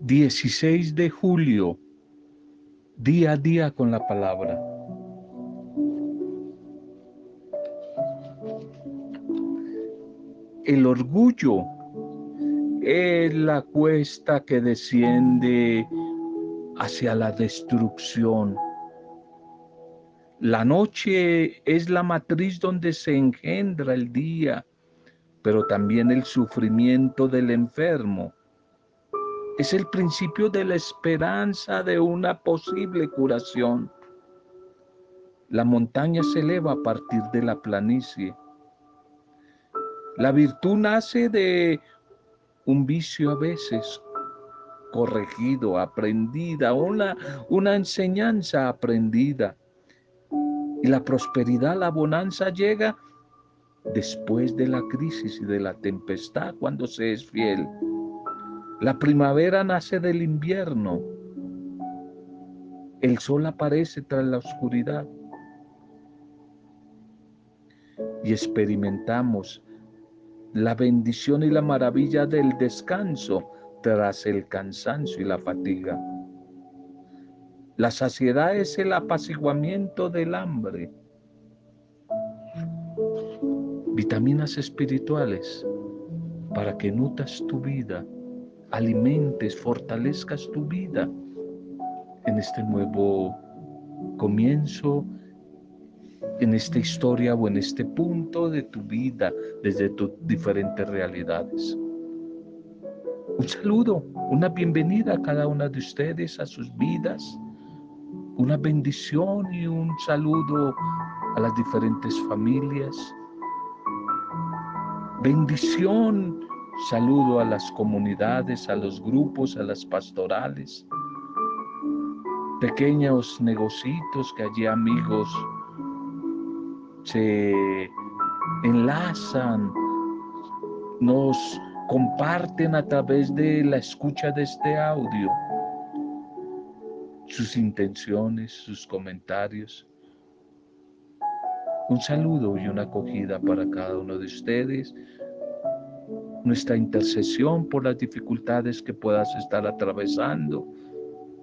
16 de julio, día a día con la palabra. El orgullo es la cuesta que desciende hacia la destrucción. La noche es la matriz donde se engendra el día, pero también el sufrimiento del enfermo. Es el principio de la esperanza de una posible curación. La montaña se eleva a partir de la planicie. La virtud nace de un vicio a veces corregido, aprendida, una, una enseñanza aprendida. Y la prosperidad, la bonanza llega después de la crisis y de la tempestad cuando se es fiel. La primavera nace del invierno. El sol aparece tras la oscuridad. Y experimentamos la bendición y la maravilla del descanso tras el cansancio y la fatiga. La saciedad es el apaciguamiento del hambre. Vitaminas espirituales para que nutas tu vida, alimentes, fortalezcas tu vida en este nuevo comienzo en esta historia o en este punto de tu vida desde tus diferentes realidades. Un saludo, una bienvenida a cada una de ustedes, a sus vidas, una bendición y un saludo a las diferentes familias. Bendición, saludo a las comunidades, a los grupos, a las pastorales, pequeños negocios que allí amigos se enlazan, nos comparten a través de la escucha de este audio sus intenciones, sus comentarios. Un saludo y una acogida para cada uno de ustedes. Nuestra intercesión por las dificultades que puedas estar atravesando,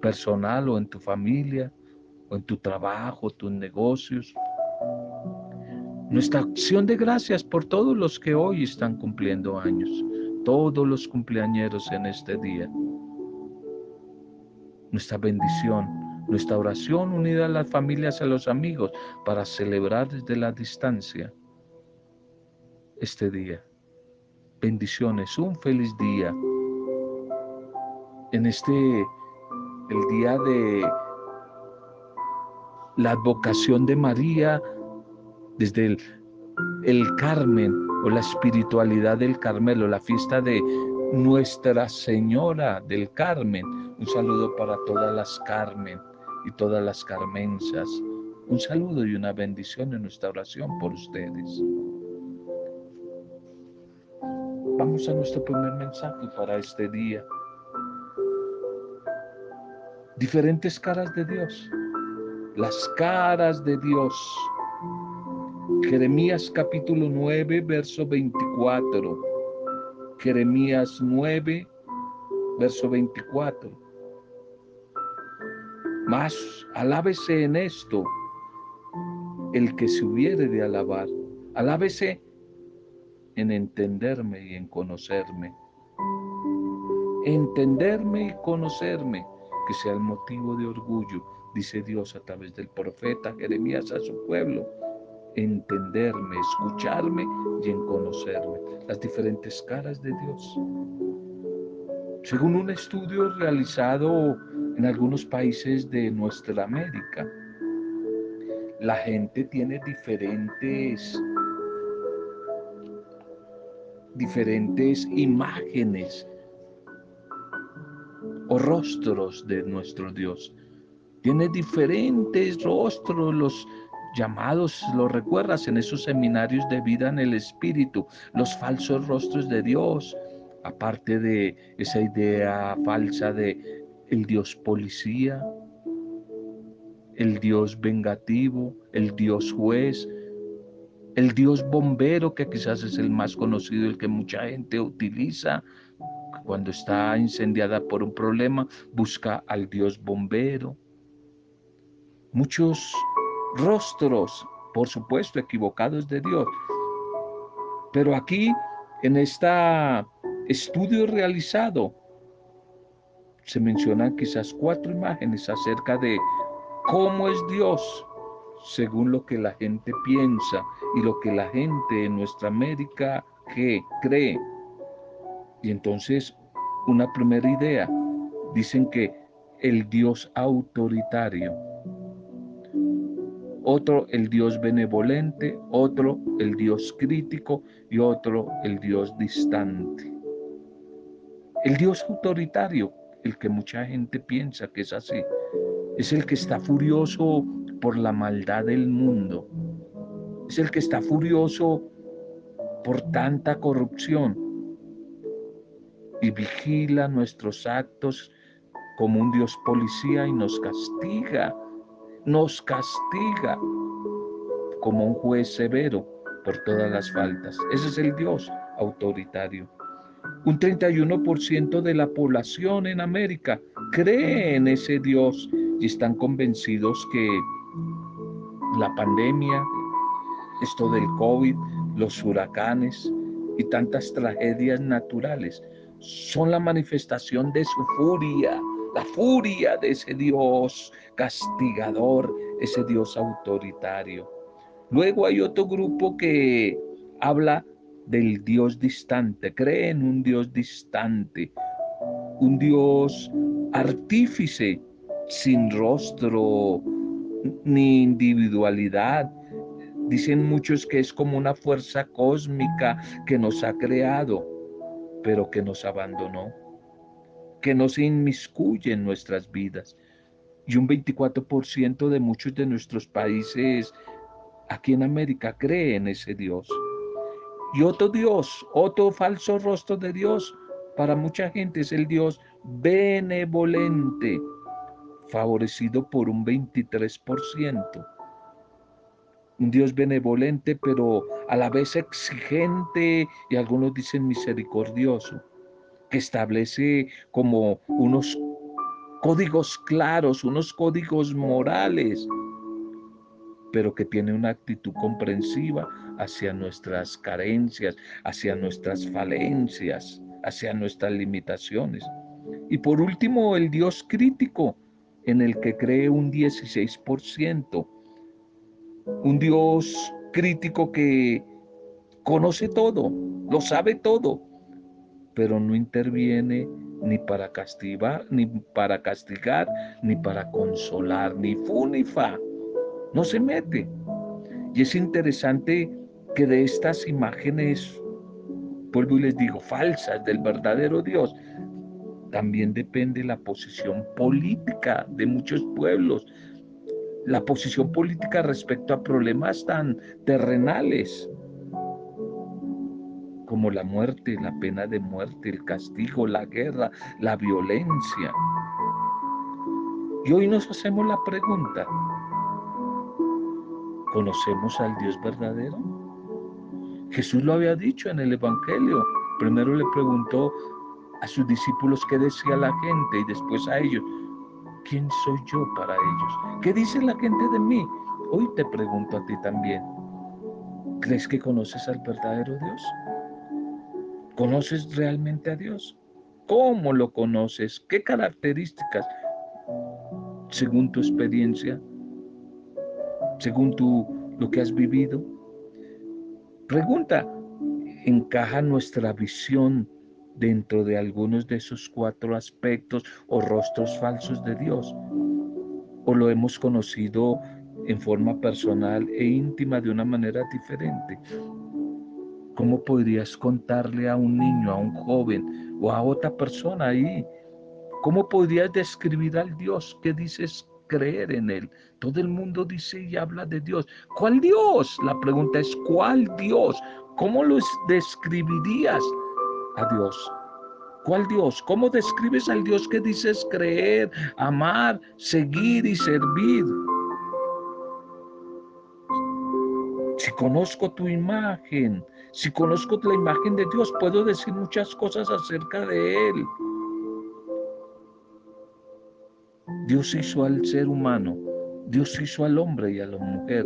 personal o en tu familia, o en tu trabajo, tus negocios. Nuestra acción de gracias por todos los que hoy están cumpliendo años, todos los cumpleañeros en este día. Nuestra bendición, nuestra oración unida a las familias, a los amigos, para celebrar desde la distancia este día. Bendiciones, un feliz día. En este, el día de la advocación de María, desde el, el Carmen o la espiritualidad del Carmelo, la fiesta de Nuestra Señora del Carmen. Un saludo para todas las Carmen y todas las Carmensas. Un saludo y una bendición en nuestra oración por ustedes. Vamos a nuestro primer mensaje para este día. Diferentes caras de Dios. Las caras de Dios Jeremías capítulo 9, verso 24. Jeremías 9, verso 24. Alábese en esto el que se hubiere de alabar. Alábese en entenderme y en conocerme. Entenderme y conocerme, que sea el motivo de orgullo, dice Dios a través del profeta Jeremías a su pueblo entenderme, escucharme y en conocerme, las diferentes caras de Dios. Según un estudio realizado en algunos países de nuestra América, la gente tiene diferentes diferentes imágenes o rostros de nuestro Dios. Tiene diferentes rostros los llamados, lo recuerdas en esos seminarios de vida en el Espíritu, los falsos rostros de Dios, aparte de esa idea falsa de el Dios policía, el Dios vengativo, el Dios juez, el Dios bombero, que quizás es el más conocido, el que mucha gente utiliza, Cuando está incendiada por un problema, busca al Dios bombero. Muchos rostros, por supuesto, equivocados de Dios. Pero aquí, en este estudio realizado, se mencionan quizás cuatro imágenes acerca de cómo es Dios según lo que la gente piensa y lo que la gente en nuestra América cree. Y entonces, una primera idea, dicen que el Dios autoritario, otro el Dios benevolente, otro el Dios crítico y otro el Dios distante. El Dios autoritario, el que mucha gente piensa que es así, es el que está furioso por la maldad del mundo. Es el que está furioso por tanta corrupción y vigila nuestros actos como un Dios policía y nos castiga, nos castiga como un juez severo por todas las faltas. Ese es el Dios autoritario. Un 31% de la población en América cree en ese Dios y están convencidos que la pandemia, esto del COVID, los huracanes y tantas tragedias naturales son la manifestación de su furia, la furia de ese Dios castigador, ese Dios autoritario. Luego hay otro grupo que habla del Dios distante, cree en un Dios distante, un Dios artífice, sin rostro, ni individualidad. Dicen muchos que es como una fuerza cósmica que nos ha creado, pero que nos abandonó, que no se inmiscuye en nuestras vidas. Y un 24% de muchos de nuestros países aquí en América cree en ese Dios. Y otro Dios, otro falso rostro de Dios, para mucha gente es el Dios benevolente, favorecido por un 23%. Un Dios benevolente, pero a la vez exigente y algunos dicen misericordioso, que establece como unos códigos claros, unos códigos morales, pero que tiene una actitud comprensiva hacia nuestras carencias, hacia nuestras falencias, hacia nuestras limitaciones. Y por último, el Dios crítico, en el que cree un 16%. Un Dios crítico que conoce todo, lo sabe todo, pero no interviene ni para castigar, ni para castigar, ni para consolar, ni fu fa. No se mete. Y es interesante que de estas imágenes, vuelvo y les digo, falsas del verdadero Dios, también depende la posición política de muchos pueblos, la posición política respecto a problemas tan terrenales como la muerte, la pena de muerte, el castigo, la guerra, la violencia. Y hoy nos hacemos la pregunta, ¿conocemos al Dios verdadero? Jesús lo había dicho en el Evangelio. Primero le preguntó a sus discípulos qué decía la gente y después a ellos, ¿quién soy yo para ellos? ¿Qué dice la gente de mí? Hoy te pregunto a ti también, ¿crees que conoces al verdadero Dios? ¿Conoces realmente a Dios? ¿Cómo lo conoces? ¿Qué características, según tu experiencia, según tu, lo que has vivido? Pregunta, ¿encaja nuestra visión dentro de algunos de esos cuatro aspectos o rostros falsos de Dios? ¿O lo hemos conocido en forma personal e íntima de una manera diferente? ¿Cómo podrías contarle a un niño, a un joven o a otra persona ahí? ¿Cómo podrías describir al Dios que dices creer en Él? Todo el mundo dice y habla de Dios. ¿Cuál Dios? La pregunta es, ¿cuál Dios? ¿Cómo lo describirías? a Dios. ¿Cuál Dios? ¿Cómo describes al Dios que dices creer, amar, seguir y servir? Si conozco tu imagen, si conozco la imagen de Dios, puedo decir muchas cosas acerca de Él. Dios hizo al ser humano, Dios hizo al hombre y a la mujer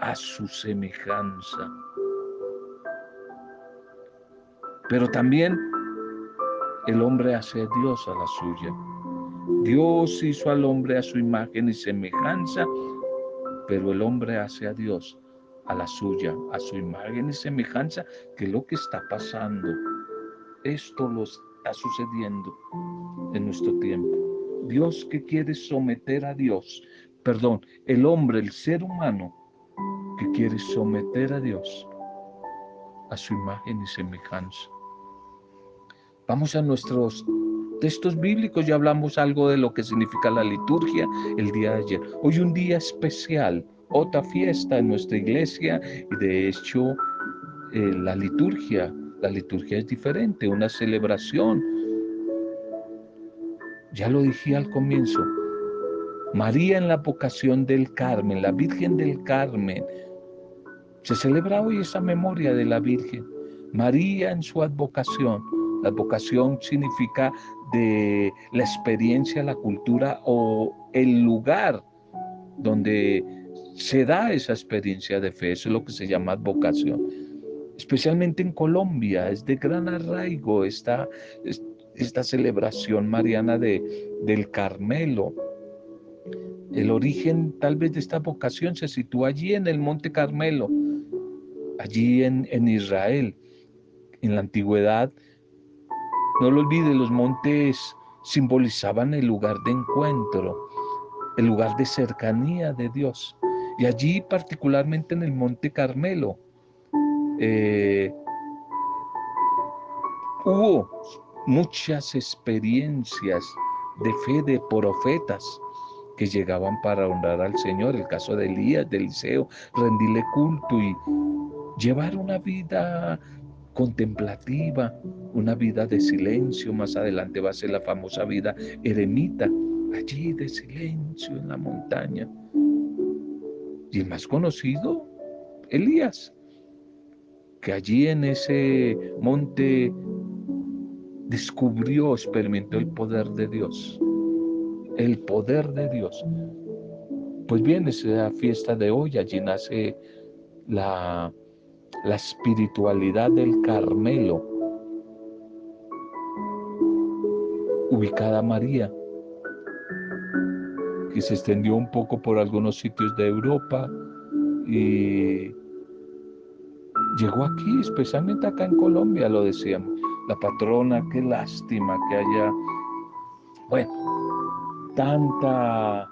a su semejanza. Pero también el hombre hace a Dios a la suya. Dios hizo al hombre a su imagen y semejanza, pero el hombre hace a Dios a la suya, a su imagen y semejanza, que lo que está pasando. Esto lo está sucediendo en nuestro tiempo. Dios que quiere someter a Dios, perdón, el hombre, el ser humano, que quiere someter a Dios a su imagen y semejanza. Vamos a nuestros textos bíblicos, ya hablamos algo de lo que significa la liturgia el día de ayer. Hoy un día especial, otra fiesta en nuestra iglesia y de hecho eh, la liturgia, la liturgia es diferente, una celebración. Ya lo dije al comienzo, María en la vocación del Carmen, la Virgen del Carmen. Se celebra hoy esa memoria de la Virgen. María en su advocación la vocación significa de la experiencia, la cultura o el lugar donde se da esa experiencia de fe. Eso es lo que se llama vocación. Especialmente en Colombia, es de gran arraigo esta, esta celebración mariana de, del Carmelo. El origen tal vez de esta vocación se sitúa allí en el Monte Carmelo, allí en, en Israel. En la antigüedad no lo olvide, los montes simbolizaban el lugar de encuentro, el lugar de cercanía de Dios. Y allí, particularmente en el Monte Carmelo, eh, hubo muchas experiencias de fe de profetas que llegaban para honrar al Señor, el caso de Elías, de Eliseo, rendirle culto y llevar una vida contemplativa, una vida de silencio. Más adelante va a ser la famosa vida eremita, allí de silencio en la montaña. Y el más conocido, Elías, que allí en ese monte descubrió, experimentó el poder de Dios. El poder de Dios. Pues bien, esa fiesta de hoy, allí nace la la espiritualidad del Carmelo, ubicada María, que se extendió un poco por algunos sitios de Europa y llegó aquí, especialmente acá en Colombia, lo decíamos. La patrona, qué lástima que haya, bueno, tanta,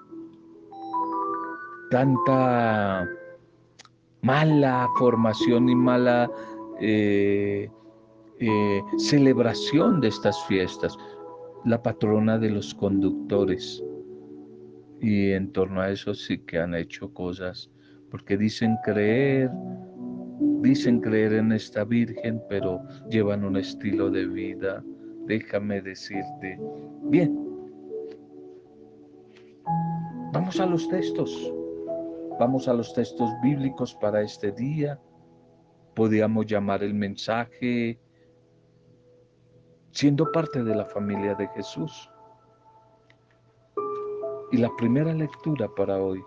tanta mala formación y mala eh, eh, celebración de estas fiestas. La patrona de los conductores. Y en torno a eso sí que han hecho cosas, porque dicen creer, dicen creer en esta Virgen, pero llevan un estilo de vida, déjame decirte. Bien, vamos a los textos. Vamos a los textos bíblicos para este día. Podríamos llamar el mensaje siendo parte de la familia de Jesús. Y la primera lectura para hoy.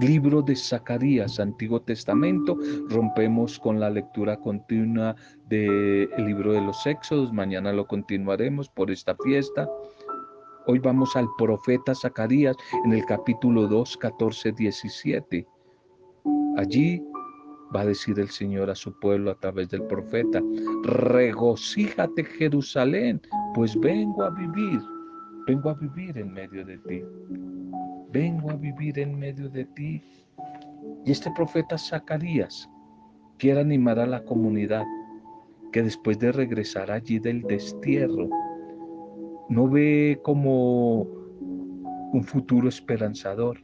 Libro de Zacarías, Antiguo Testamento. Rompemos con la lectura continua del libro de los Éxodos. Mañana lo continuaremos por esta fiesta. Hoy vamos al profeta Zacarías en el capítulo 2, 14, 17. Allí va a decir el Señor a su pueblo a través del profeta, regocíjate Jerusalén, pues vengo a vivir, vengo a vivir en medio de ti, vengo a vivir en medio de ti. Y este profeta Zacarías quiere animar a la comunidad que después de regresar allí del destierro, no ve como un futuro esperanzador,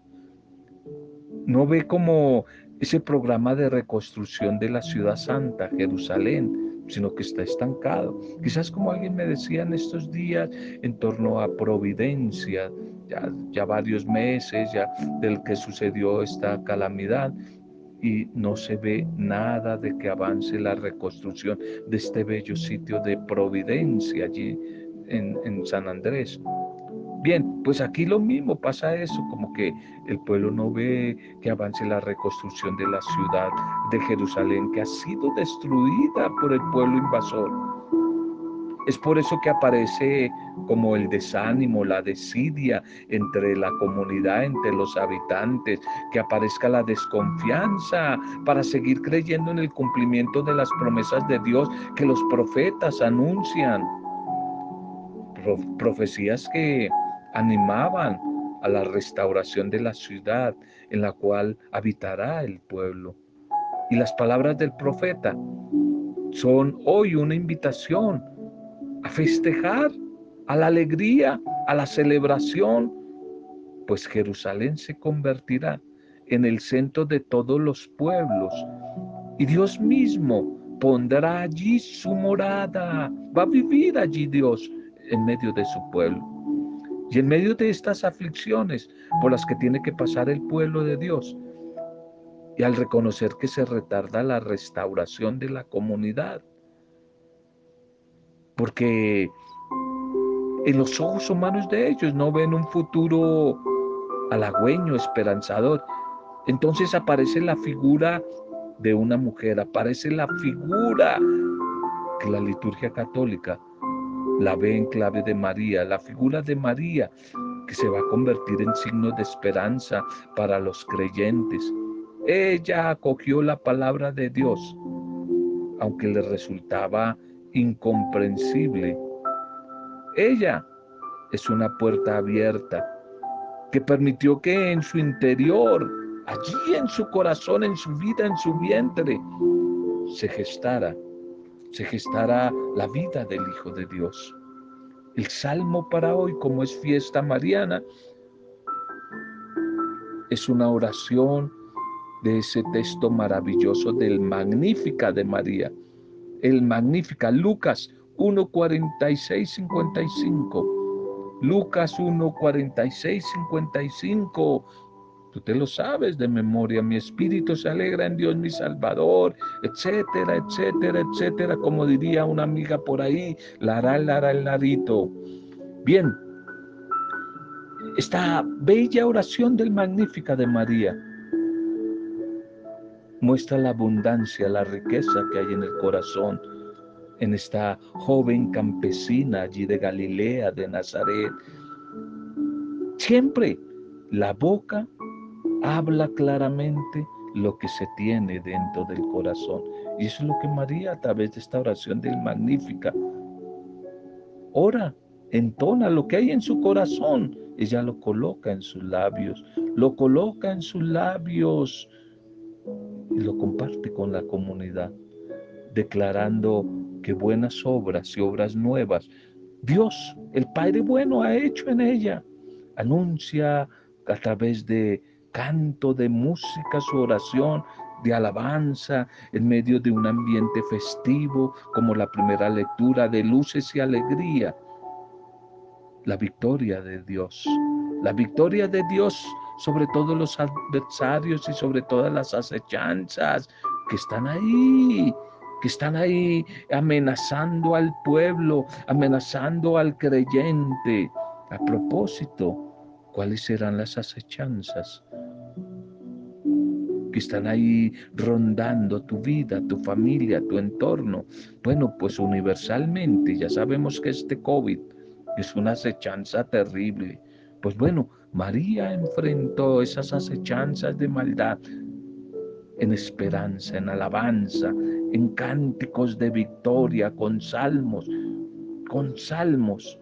no ve como ese programa de reconstrucción de la ciudad santa, Jerusalén, sino que está estancado. Quizás como alguien me decía en estos días en torno a providencia, ya, varios meses ya del que sucedió esta calamidad y no se ve nada de que avance la reconstrucción de este bello sitio de Providencia allí en, en San Andrés. Bien, pues aquí lo mismo pasa eso, como que el pueblo no ve que avance la reconstrucción de la ciudad de Jerusalén, que ha sido destruida por el pueblo invasor. Es por eso que aparece como el desánimo, la desidia entre la comunidad, entre los habitantes, que aparezca la desconfianza para seguir creyendo en el cumplimiento de las promesas de Dios que los profetas anuncian. profecías que animaban a la restauración de la ciudad en la cual habitará el pueblo. Y las palabras del profeta son hoy una invitación festejar, a la alegría, a la celebración, pues Jerusalén se convertirá en el centro de todos los pueblos y Dios mismo pondrá allí su morada, va a vivir allí Dios en medio de su pueblo. Y en medio de estas aflicciones por las que tiene que pasar el pueblo de Dios, y al reconocer que se retarda la restauración de la comunidad, porque en los ojos humanos de ellos no ven un futuro halagüeño, esperanzador. Entonces aparece la figura de una mujer, aparece la figura que la liturgia católica la ve en clave de María, la figura de María que se va a convertir en signo de esperanza para los creyentes. Ella acogió la palabra de Dios, aunque le resultaba incomprensible. Ella es una puerta abierta que permitió que en su interior, allí en su corazón, en su vida, en su vientre, se gestara se gestará la vida del Hijo de Dios. El salmo para hoy, como es fiesta mariana, es una oración de ese texto maravilloso del Magnífica de María. El Magnífica, Lucas 1.46, 55. Lucas 1.46, 55 Tú te lo sabes de memoria. Mi espíritu se alegra en Dios mi Salvador, etcétera, etcétera, etcétera. Como diría una amiga por ahí, lara, el larito. Bien, esta bella oración del Magnífica de María muestra la abundancia, la riqueza que hay en el corazón en esta joven campesina allí de Galilea, de Nazaret. Siempre la boca habla claramente lo que se tiene dentro del corazón. Y eso es lo que María a través de esta oración del Magnífica ora, entona lo que hay en su corazón. Ella lo coloca en sus labios, lo coloca en sus labios y lo comparte con la comunidad, declarando que buenas obras y obras nuevas Dios, el Padre bueno, ha hecho en ella. Anuncia a través de canto, de música, su oración, de alabanza, en medio de un ambiente festivo, como la primera lectura de luces y alegría. La victoria de Dios, la victoria de Dios sobre todos los adversarios y sobre todas las acechanzas que están ahí, que están ahí amenazando al pueblo, amenazando al creyente. A propósito, ¿cuáles serán las acechanzas? que están ahí rondando tu vida, tu familia, tu entorno. Bueno, pues universalmente ya sabemos que este COVID es una acechanza terrible. Pues bueno, María enfrentó esas acechanzas de maldad en esperanza, en alabanza, en cánticos de victoria, con salmos, con salmos.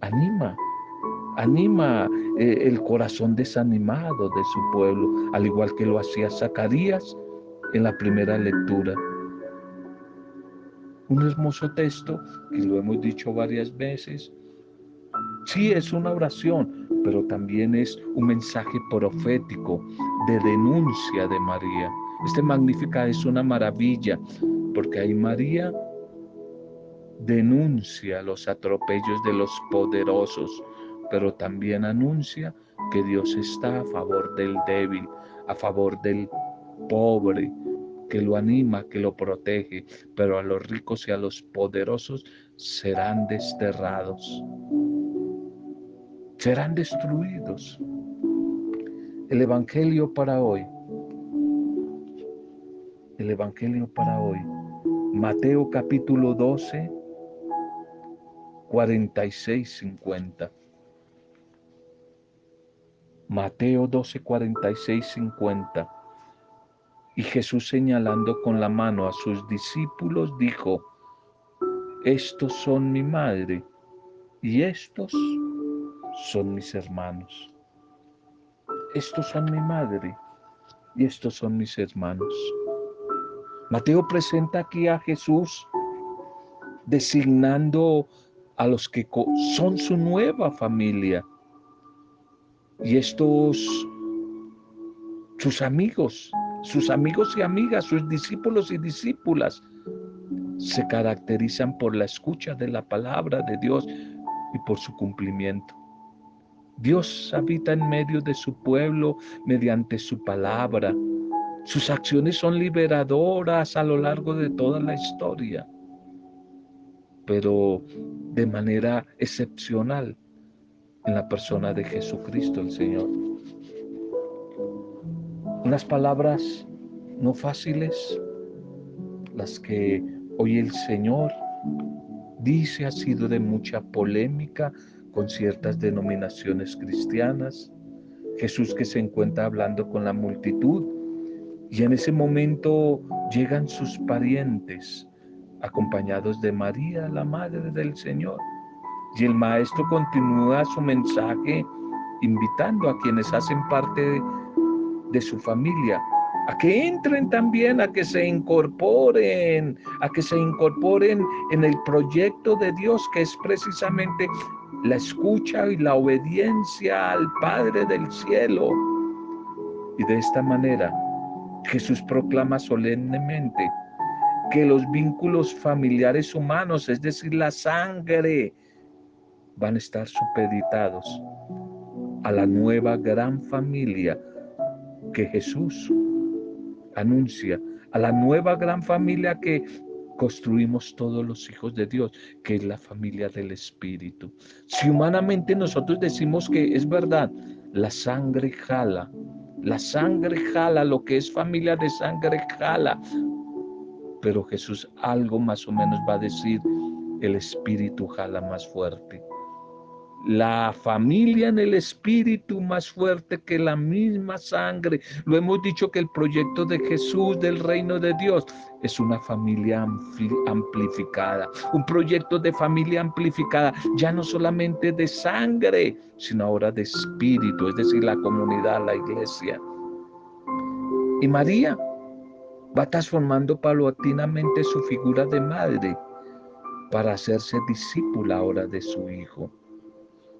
Anima anima eh, el corazón desanimado de su pueblo, al igual que lo hacía Zacarías en la primera lectura. Un hermoso texto que lo hemos dicho varias veces. Sí, es una oración, pero también es un mensaje profético de denuncia de María. Este Magnífica es una maravilla, porque ahí María denuncia los atropellos de los poderosos, pero también anuncia que Dios está a favor del débil, a favor del pobre, que lo anima, que lo protege, pero a los ricos y a los poderosos serán desterrados, serán destruidos. El Evangelio para hoy, el Evangelio para hoy, Mateo capítulo 12, 46, 50. Mateo 12, 46, 50. Y Jesús señalando con la mano a sus discípulos dijo, estos son mi madre y estos son mis hermanos. Estos son mi madre y estos son mis hermanos. Mateo presenta aquí a Jesús designando a los que son su nueva familia. Y estos, sus amigos, sus amigos y amigas, sus discípulos y discípulas, se caracterizan por la escucha de la palabra de Dios y por su cumplimiento. Dios habita en medio de su pueblo mediante su palabra. Sus acciones son liberadoras a lo largo de toda la historia, pero de manera excepcional en la persona de Jesucristo el Señor. Unas palabras no fáciles, las que hoy el Señor dice ha sido de mucha polémica con ciertas denominaciones cristianas. Jesús que se encuentra hablando con la multitud y en ese momento llegan sus parientes acompañados de María, la Madre del Señor. Y el Maestro continúa su mensaje invitando a quienes hacen parte de de su familia, a que entren también, a que se incorporen, a que se incorporen en el proyecto de Dios que es precisamente la escucha y la obediencia al Padre del cielo. Y de esta manera Jesús proclama solemnemente que los vínculos familiares humanos, es decir, la sangre, van a estar supeditados a la nueva gran familia que Jesús anuncia a la nueva gran familia que construimos todos los hijos de Dios, que es la familia del Espíritu. Si humanamente nosotros decimos que es verdad, la sangre jala, la sangre jala, lo que es familia de sangre jala, pero Jesús algo más o menos va a decir, el Espíritu jala más fuerte la familia en el espíritu más fuerte que la misma sangre. Lo hemos dicho que el proyecto de Jesús del reino de Dios es una familia amplificada, un proyecto de familia amplificada, ya no solamente de sangre, sino ahora de espíritu, es decir, la comunidad, la iglesia. Y María va transformando paulatinamente su figura de madre para hacerse discípula ahora de su hijo.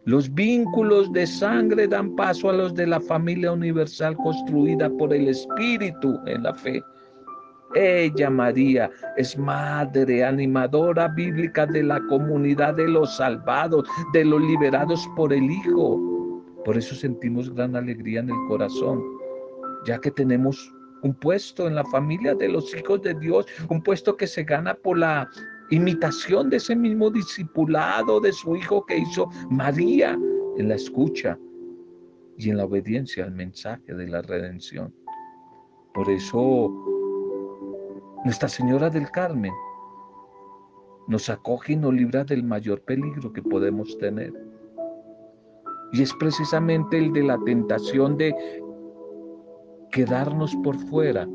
Los vínculos de sangre dan paso a los de la familia universal construida por el Espíritu en la fe. Ella, María, es madre animadora bíblica de la comunidad de los salvados, de los liberados por el Hijo. Por eso sentimos gran alegría en el corazón, ya que tenemos un puesto en la familia de los hijos de Dios, un puesto que se gana por la imitación de ese mismo discipulado de su hijo que hizo María en la escucha y en la obediencia al mensaje de la redención. Por eso Nuestra Señora del Carmen nos acoge y nos libra del mayor peligro que podemos tener. Y es precisamente el de la tentación de quedarnos por fuera,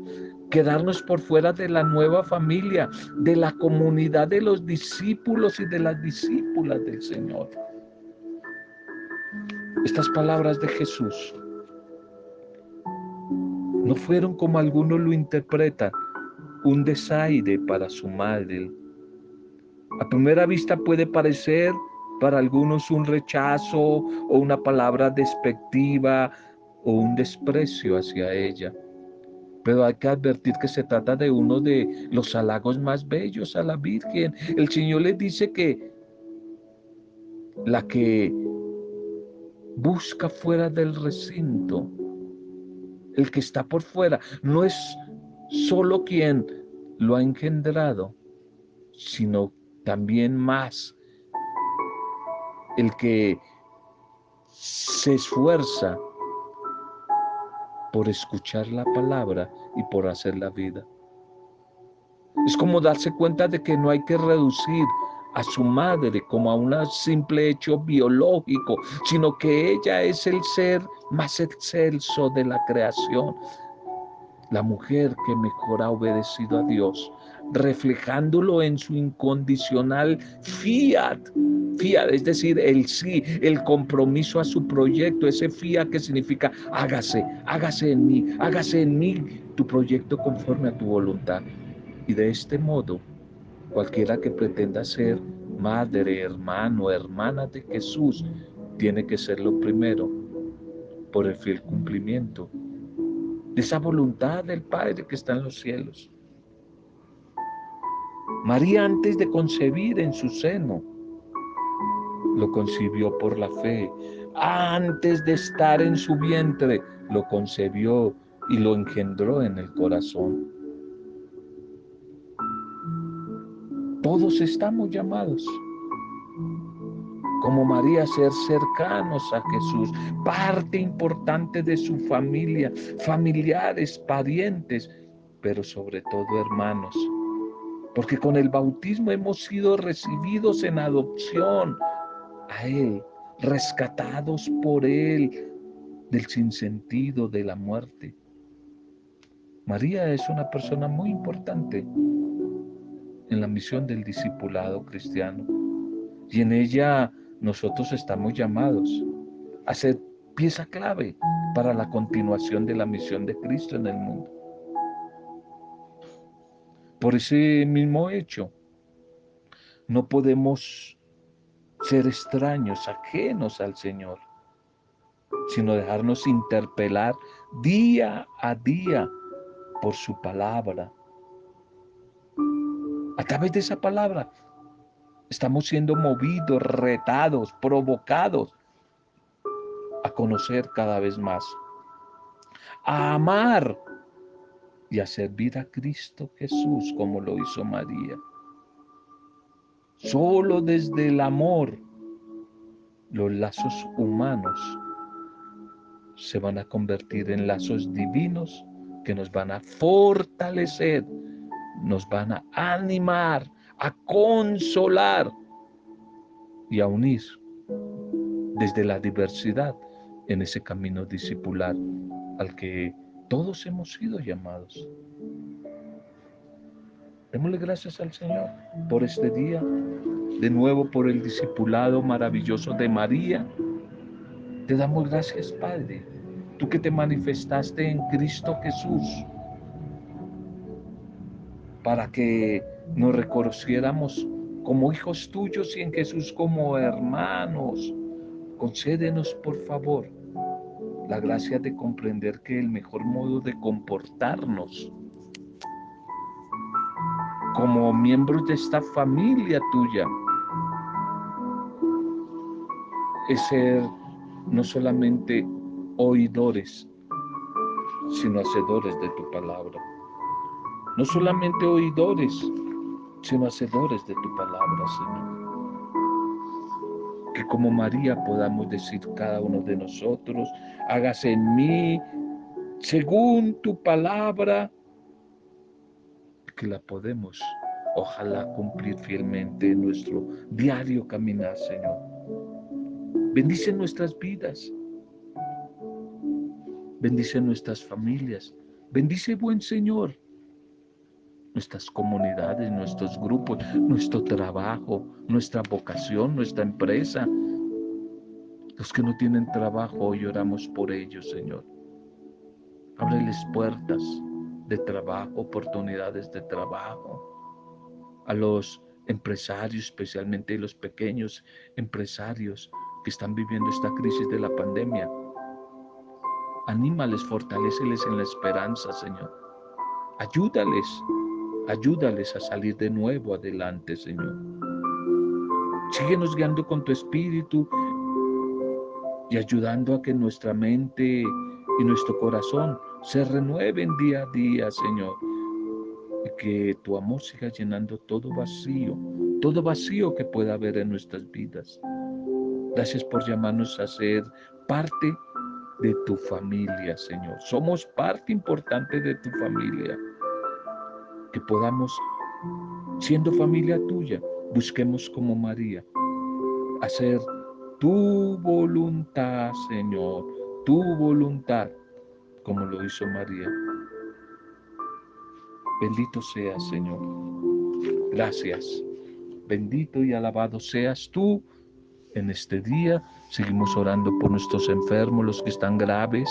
quedarnos por fuera de la nueva familia, de la comunidad de los discípulos y de las discípulas del Señor. Estas palabras de Jesús no fueron como algunos lo interpretan, un desaire para su madre. A primera vista puede parecer para algunos un rechazo o una palabra despectiva o un desprecio hacia ella. Pero hay que advertir que se trata de uno de los halagos más bellos a la Virgen. El Señor le dice que la que busca fuera del recinto. El que está por fuera no es solo quien lo ha engendrado, sino también más el que se esfuerza por escuchar la palabra y por hacer la vida. Es como darse cuenta de que no hay que reducir a su madre como a un simple hecho biológico, sino que ella es el ser más excelso de la creación. La mujer que mejor ha obedecido a Dios, reflejándolo en su incondicional fiat, fiat, es decir, el sí, el compromiso a su proyecto, ese fiat que significa hágase, hágase en mí, hágase en mí tu proyecto conforme a tu voluntad. Y de este modo, cualquiera que pretenda ser madre, hermano, hermana de Jesús, tiene que ser lo primero por el fiel cumplimiento de esa voluntad del Padre que está en los cielos. María antes de concebir en su seno, lo concibió por la fe. Antes de estar en su vientre, lo concebió y lo engendró en el corazón. Todos estamos llamados, como María, ser cercanos a Jesús, parte importante de su familia, familiares, parientes, pero sobre todo hermanos. Porque con el bautismo hemos sido recibidos en adopción a Él, rescatados por Él del sinsentido de la muerte. María es una persona muy importante en la misión del discipulado cristiano. Y en ella nosotros estamos llamados a ser pieza clave para la continuación de la misión de Cristo en el mundo. Por ese mismo hecho, no podemos ser extraños, ajenos al Señor, sino dejarnos interpelar día a día por su palabra, a través de esa palabra estamos siendo movidos, retados, provocados a conocer cada vez más, a amar y a servir a Cristo Jesús como lo hizo María. Solo desde el amor los lazos humanos se van a convertir en lazos divinos que nos van a fortalecer nos van a animar, a consolar y a unir desde la diversidad en ese camino discipular al que todos hemos sido llamados. Démosle gracias al Señor por este día, de nuevo por el discipulado maravilloso de María. Te damos gracias, Padre, tú que te manifestaste en Cristo Jesús para que nos reconociéramos como hijos tuyos y en Jesús como hermanos. Concédenos, por favor, la gracia de comprender que el mejor modo de comportarnos como miembros de esta familia tuya es ser no solamente oidores, sino hacedores de tu palabra no solamente oidores, hacedores de tu palabra, Señor. Que como María podamos decir cada uno de nosotros, hágase en mí según tu palabra, que la podemos, ojalá, cumplir fielmente en nuestro diario caminar, Señor. Bendice nuestras vidas. Bendice nuestras familias. Bendice, buen Señor, nuestras comunidades, nuestros grupos, nuestro trabajo, nuestra vocación, nuestra empresa. Los que no tienen trabajo, hoy oramos por ellos, Señor. Ábreles puertas de trabajo, oportunidades de trabajo. A los empresarios, especialmente los pequeños empresarios que están viviendo esta crisis de la pandemia. Anímales, fortaleceles en la esperanza, Señor. Ayúdales Ayúdales a salir de nuevo adelante, Señor. Síguenos guiando con tu espíritu y ayudando a que nuestra mente y nuestro corazón se renueven día a día, Señor. Y que tu amor siga llenando todo vacío, todo vacío que pueda haber en nuestras vidas. Gracias por llamarnos a ser parte de tu familia, Señor. Somos parte importante de tu familia. Que podamos, siendo familia tuya, busquemos como María, hacer tu voluntad, Señor, tu voluntad, como lo hizo María. Bendito seas, Señor. Gracias. Bendito y alabado seas tú en este día. Seguimos orando por nuestros enfermos, los que están graves,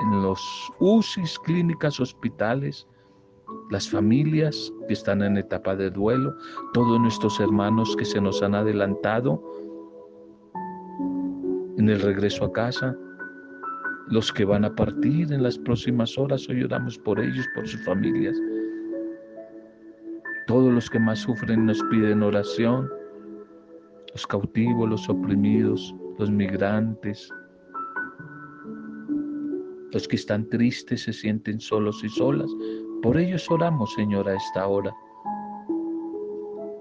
en los UCIs, clínicas, hospitales, las familias que están en etapa de duelo, todos nuestros hermanos que se nos han adelantado en el regreso a casa, los que van a partir en las próximas horas, hoy oramos por ellos, por sus familias. Todos los que más sufren nos piden oración, los cautivos, los oprimidos, los migrantes, los que están tristes se sienten solos y solas. Por ellos oramos, Señor, a esta hora.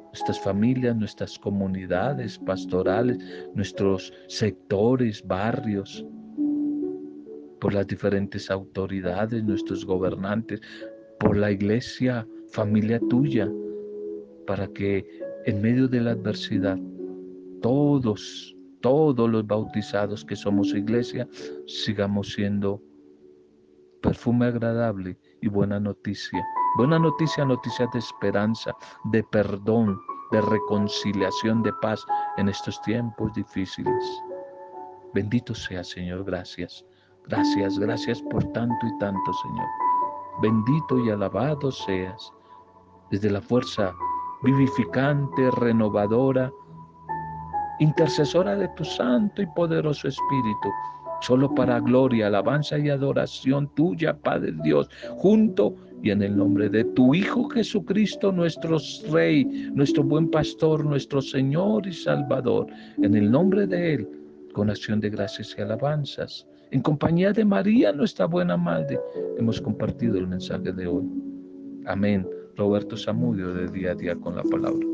Nuestras familias, nuestras comunidades pastorales, nuestros sectores, barrios, por las diferentes autoridades, nuestros gobernantes, por la iglesia, familia tuya, para que en medio de la adversidad todos, todos los bautizados que somos iglesia, sigamos siendo perfume agradable y buena noticia. Buena noticia, noticia de esperanza, de perdón, de reconciliación, de paz en estos tiempos difíciles. Bendito sea, Señor, gracias. Gracias, gracias por tanto y tanto, Señor. Bendito y alabado seas desde la fuerza vivificante, renovadora, intercesora de tu santo y poderoso Espíritu, solo para gloria, alabanza y adoración tuya, Padre Dios, junto y en el nombre de tu Hijo Jesucristo, nuestro Rey, nuestro buen pastor, nuestro Señor y Salvador, en el nombre de Él, con acción de gracias y alabanzas, en compañía de María, nuestra buena Madre, hemos compartido el mensaje de hoy. Amén. Roberto Samudio de día a día con la palabra.